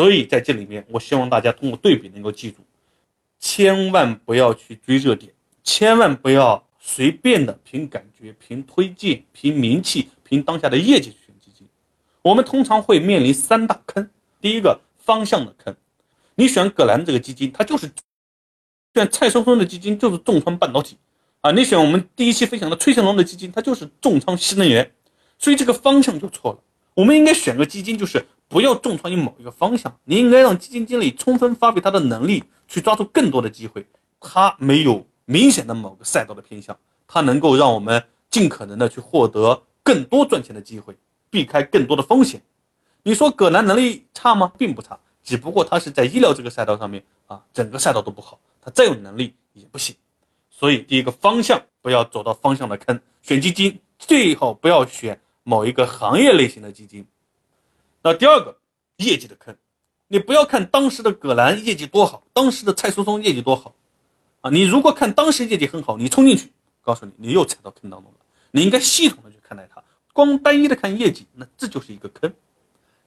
所以在这里面，我希望大家通过对比能够记住，千万不要去追热点，千万不要随便的凭感觉、凭推荐、凭名气、凭当下的业绩去选基金。我们通常会面临三大坑，第一个方向的坑，你选葛兰这个基金，它就是选蔡松松的基金就是重仓半导体啊，你选我们第一期分享的崔成龙的基金，它就是重仓新能源，所以这个方向就错了。我们应该选个基金，就是不要重仓于某一个方向，你应该让基金经理充分发挥他的能力，去抓住更多的机会。他没有明显的某个赛道的偏向，他能够让我们尽可能的去获得更多赚钱的机会，避开更多的风险。你说葛南能力差吗？并不差，只不过他是在医疗这个赛道上面啊，整个赛道都不好，他再有能力也不行。所以第一个方向不要走到方向的坑，选基金最好不要选。某一个行业类型的基金，那第二个业绩的坑，你不要看当时的葛兰业绩多好，当时的蔡松松业绩多好，啊，你如果看当时业绩很好，你冲进去，告诉你你又踩到坑当中了。你应该系统的去看待它，光单一的看业绩，那这就是一个坑。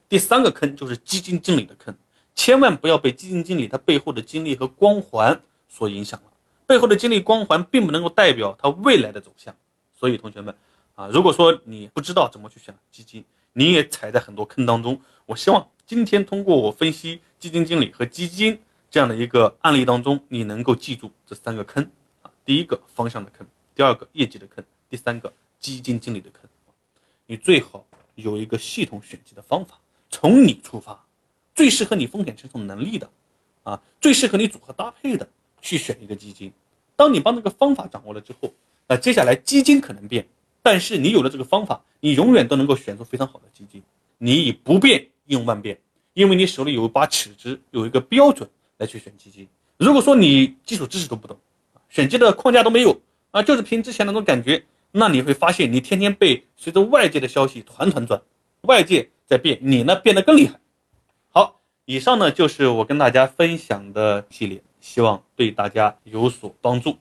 第三个坑就是基金经理的坑，千万不要被基金经理他背后的经历和光环所影响了，背后的经历光环并不能够代表他未来的走向，所以同学们。啊，如果说你不知道怎么去选基金，你也踩在很多坑当中。我希望今天通过我分析基金经理和基金这样的一个案例当中，你能够记住这三个坑啊：第一个方向的坑，第二个业绩的坑，第三个基金经理的坑。你最好有一个系统选基的方法，从你出发，最适合你风险承受能力的，啊，最适合你组合搭配的去选一个基金。当你把那个方法掌握了之后，那接下来基金可能变。但是你有了这个方法，你永远都能够选出非常好的基金。你以不变应万变，因为你手里有一把尺子，有一个标准来去选基金。如果说你基础知识都不懂，选基的框架都没有啊，就是凭之前那种感觉，那你会发现你天天被随着外界的消息团团转，外界在变，你呢变得更厉害。好，以上呢就是我跟大家分享的系列，希望对大家有所帮助。